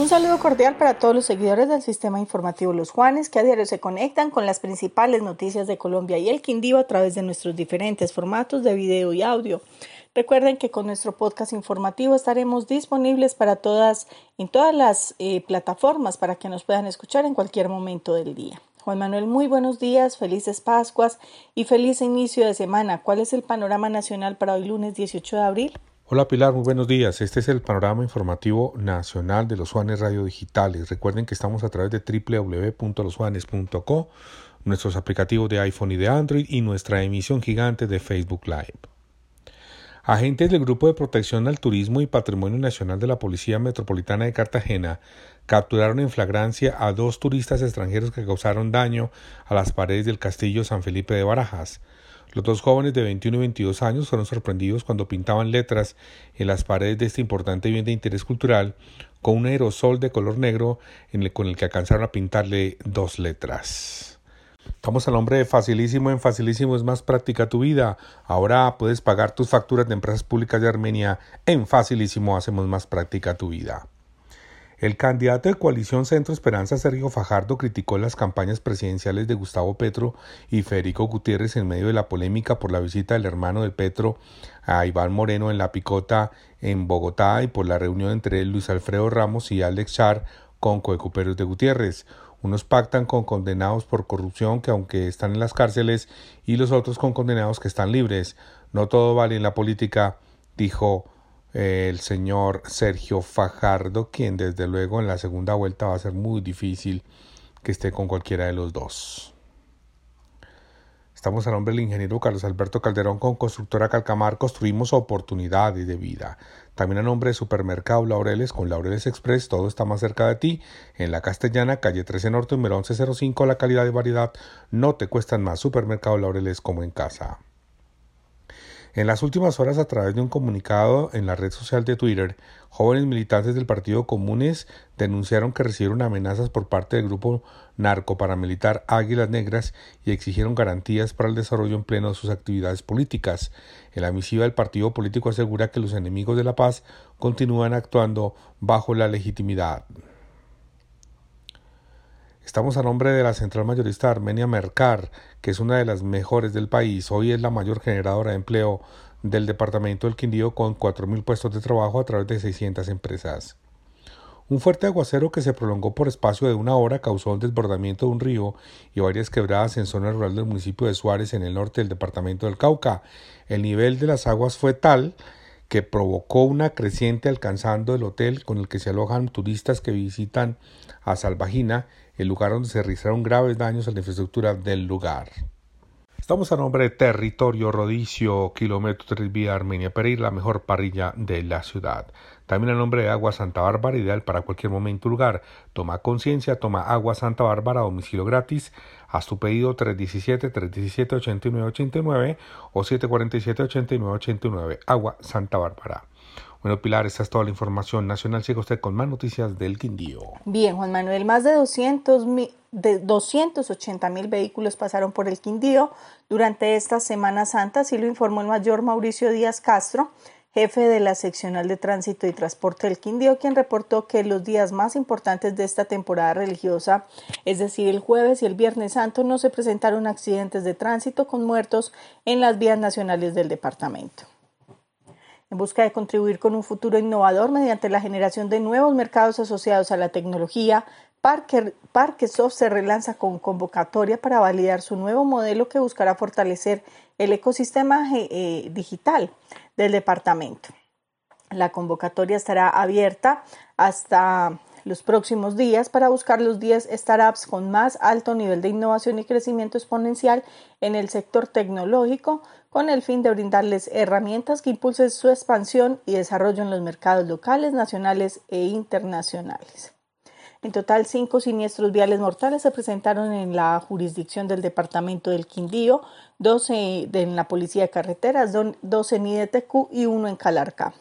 Un saludo cordial para todos los seguidores del sistema informativo Los Juanes que a diario se conectan con las principales noticias de Colombia y el Quindío a través de nuestros diferentes formatos de video y audio. Recuerden que con nuestro podcast informativo estaremos disponibles para todas en todas las eh, plataformas para que nos puedan escuchar en cualquier momento del día. Juan Manuel, muy buenos días, felices Pascuas y feliz inicio de semana. ¿Cuál es el panorama nacional para hoy lunes 18 de abril? Hola Pilar, muy buenos días. Este es el panorama informativo nacional de los Juanes Radio Digitales. Recuerden que estamos a través de www.losjuanes.co, nuestros aplicativos de iPhone y de Android y nuestra emisión gigante de Facebook Live. Agentes del Grupo de Protección al Turismo y Patrimonio Nacional de la Policía Metropolitana de Cartagena capturaron en flagrancia a dos turistas extranjeros que causaron daño a las paredes del Castillo San Felipe de Barajas. Los dos jóvenes de 21 y 22 años fueron sorprendidos cuando pintaban letras en las paredes de este importante bien de interés cultural con un aerosol de color negro con el que alcanzaron a pintarle dos letras. Estamos al nombre de Facilísimo. En Facilísimo es más práctica tu vida. Ahora puedes pagar tus facturas de empresas públicas de Armenia. En Facilísimo hacemos más práctica tu vida. El candidato de coalición Centro Esperanza, Sergio Fajardo, criticó las campañas presidenciales de Gustavo Petro y Federico Gutiérrez en medio de la polémica por la visita del hermano de Petro a Iván Moreno en La Picota en Bogotá y por la reunión entre Luis Alfredo Ramos y Alex Char con coecuperos de Gutiérrez. Unos pactan con condenados por corrupción que aunque están en las cárceles y los otros con condenados que están libres. No todo vale en la política, dijo el señor Sergio Fajardo, quien desde luego en la segunda vuelta va a ser muy difícil que esté con cualquiera de los dos. Estamos a nombre del ingeniero Carlos Alberto Calderón con Constructora Calcamar. Construimos oportunidades de vida. También a nombre de Supermercado Laureles con Laureles Express. Todo está más cerca de ti. En la Castellana, calle 13 Norte, número 1105. La calidad y variedad no te cuestan más. Supermercado Laureles como en casa. En las últimas horas, a través de un comunicado en la red social de Twitter, jóvenes militantes del Partido Comunes denunciaron que recibieron amenazas por parte del grupo narco-paramilitar Águilas Negras y exigieron garantías para el desarrollo en pleno de sus actividades políticas. En la misiva del partido político asegura que los enemigos de la paz continúan actuando bajo la legitimidad. Estamos a nombre de la central mayorista Armenia Mercar, que es una de las mejores del país. Hoy es la mayor generadora de empleo del departamento del Quindío con 4.000 puestos de trabajo a través de 600 empresas. Un fuerte aguacero que se prolongó por espacio de una hora causó el desbordamiento de un río y varias quebradas en zona rural del municipio de Suárez en el norte del departamento del Cauca. El nivel de las aguas fue tal que provocó una creciente alcanzando el hotel con el que se alojan turistas que visitan a Salvajina el lugar donde se registraron graves daños a la infraestructura del lugar. Estamos a nombre de Territorio Rodicio, kilómetro 3 vía Armenia Pereira, la mejor parrilla de la ciudad. También a nombre de Agua Santa Bárbara, ideal para cualquier momento o lugar. Toma conciencia, toma Agua Santa Bárbara, domicilio gratis. Haz tu pedido 317-317-8989 o 747-8989. Agua Santa Bárbara. Bueno, Pilar, esta es toda la información nacional. Sigue usted con más noticias del Quindío. Bien, Juan Manuel, más de, 200 de 280 mil vehículos pasaron por el Quindío durante esta Semana Santa, así lo informó el mayor Mauricio Díaz Castro, jefe de la seccional de tránsito y transporte del Quindío, quien reportó que los días más importantes de esta temporada religiosa, es decir, el jueves y el viernes santo, no se presentaron accidentes de tránsito con muertos en las vías nacionales del departamento. En busca de contribuir con un futuro innovador mediante la generación de nuevos mercados asociados a la tecnología, Parquesoft se relanza con convocatoria para validar su nuevo modelo que buscará fortalecer el ecosistema eh, digital del departamento. La convocatoria estará abierta hasta los próximos días para buscar los 10 startups con más alto nivel de innovación y crecimiento exponencial en el sector tecnológico con el fin de brindarles herramientas que impulsen su expansión y desarrollo en los mercados locales, nacionales e internacionales. En total, cinco siniestros viales mortales se presentaron en la jurisdicción del departamento del Quindío 12 en la Policía de Carreteras, 12 en IDTQ y 1 en Calarca.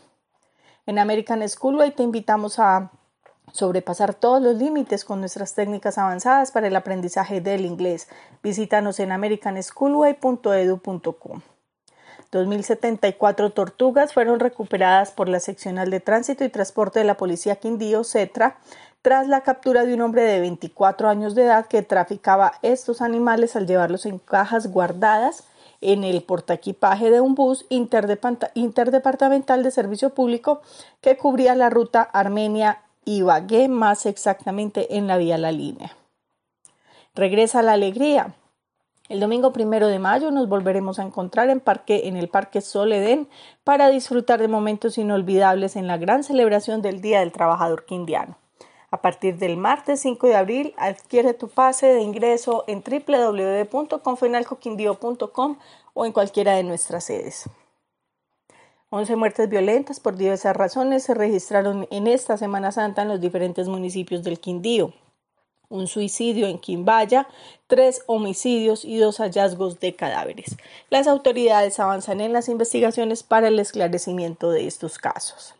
En American Schoolway te invitamos a sobrepasar todos los límites con nuestras técnicas avanzadas para el aprendizaje del inglés. Visítanos en americanschoolway.edu.com. 2.074 tortugas fueron recuperadas por la Seccional de Tránsito y Transporte de la Policía Quindío, CETRA, tras la captura de un hombre de 24 años de edad que traficaba estos animales al llevarlos en cajas guardadas en el portaequipaje de un bus interdepartamental de servicio público que cubría la ruta Armenia-Ibagué, más exactamente en la vía La Línea. Regresa la alegría. El domingo primero de mayo nos volveremos a encontrar en, en el Parque Soledén para disfrutar de momentos inolvidables en la gran celebración del Día del Trabajador Quindiano. A partir del martes 5 de abril, adquiere tu pase de ingreso en www.confenalcoquindio.com o en cualquiera de nuestras sedes. 11 muertes violentas por diversas razones se registraron en esta Semana Santa en los diferentes municipios del Quindío. Un suicidio en Quimbaya, tres homicidios y dos hallazgos de cadáveres. Las autoridades avanzan en las investigaciones para el esclarecimiento de estos casos.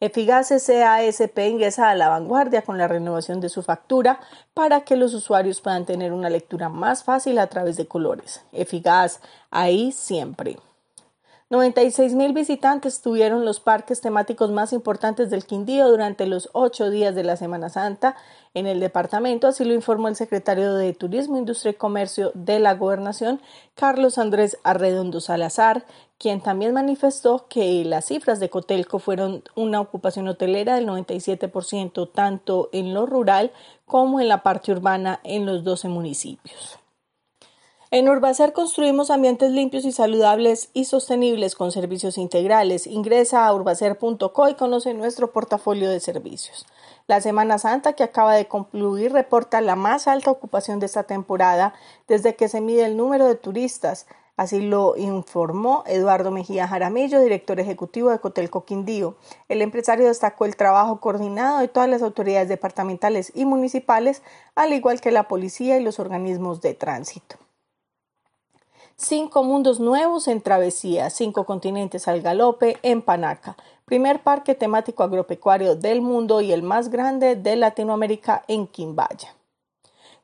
Efigas SASP ingresa a la vanguardia con la renovación de su factura para que los usuarios puedan tener una lectura más fácil a través de colores. Efigas, ahí siempre. 96 mil visitantes tuvieron los parques temáticos más importantes del Quindío durante los ocho días de la Semana Santa en el departamento, así lo informó el secretario de Turismo, Industria y Comercio de la Gobernación, Carlos Andrés Arredondo Salazar, quien también manifestó que las cifras de Cotelco fueron una ocupación hotelera del 97%, tanto en lo rural como en la parte urbana en los 12 municipios. En Urbacer construimos ambientes limpios y saludables y sostenibles con servicios integrales. Ingresa a urbacer.co y conoce nuestro portafolio de servicios. La Semana Santa que acaba de concluir reporta la más alta ocupación de esta temporada desde que se mide el número de turistas. Así lo informó Eduardo Mejía Jaramillo, director ejecutivo de Cotelco Quindío. El empresario destacó el trabajo coordinado de todas las autoridades departamentales y municipales, al igual que la policía y los organismos de tránsito. Cinco mundos nuevos en travesía, cinco continentes al galope en Panaca, primer parque temático agropecuario del mundo y el más grande de Latinoamérica en Quimbaya.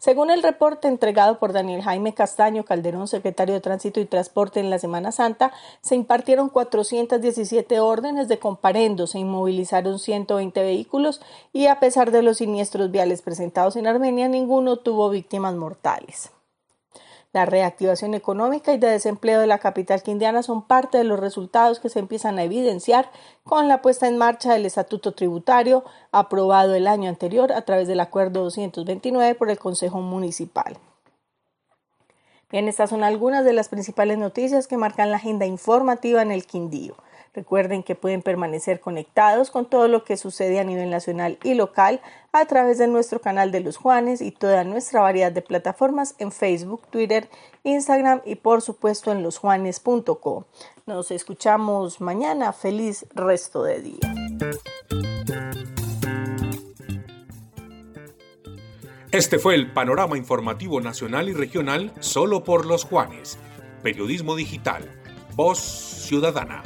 Según el reporte entregado por Daniel Jaime Castaño Calderón, secretario de Tránsito y Transporte en la Semana Santa, se impartieron 417 órdenes de comparendo, se inmovilizaron 120 vehículos y a pesar de los siniestros viales presentados en Armenia, ninguno tuvo víctimas mortales. La reactivación económica y de desempleo de la capital quindiana son parte de los resultados que se empiezan a evidenciar con la puesta en marcha del estatuto tributario aprobado el año anterior a través del acuerdo 229 por el Consejo Municipal. Bien, estas son algunas de las principales noticias que marcan la agenda informativa en el Quindío. Recuerden que pueden permanecer conectados con todo lo que sucede a nivel nacional y local a través de nuestro canal de los Juanes y toda nuestra variedad de plataformas en Facebook, Twitter, Instagram y por supuesto en losjuanes.co. Nos escuchamos mañana. Feliz resto de día. Este fue el panorama informativo nacional y regional solo por los Juanes. Periodismo digital. Voz ciudadana.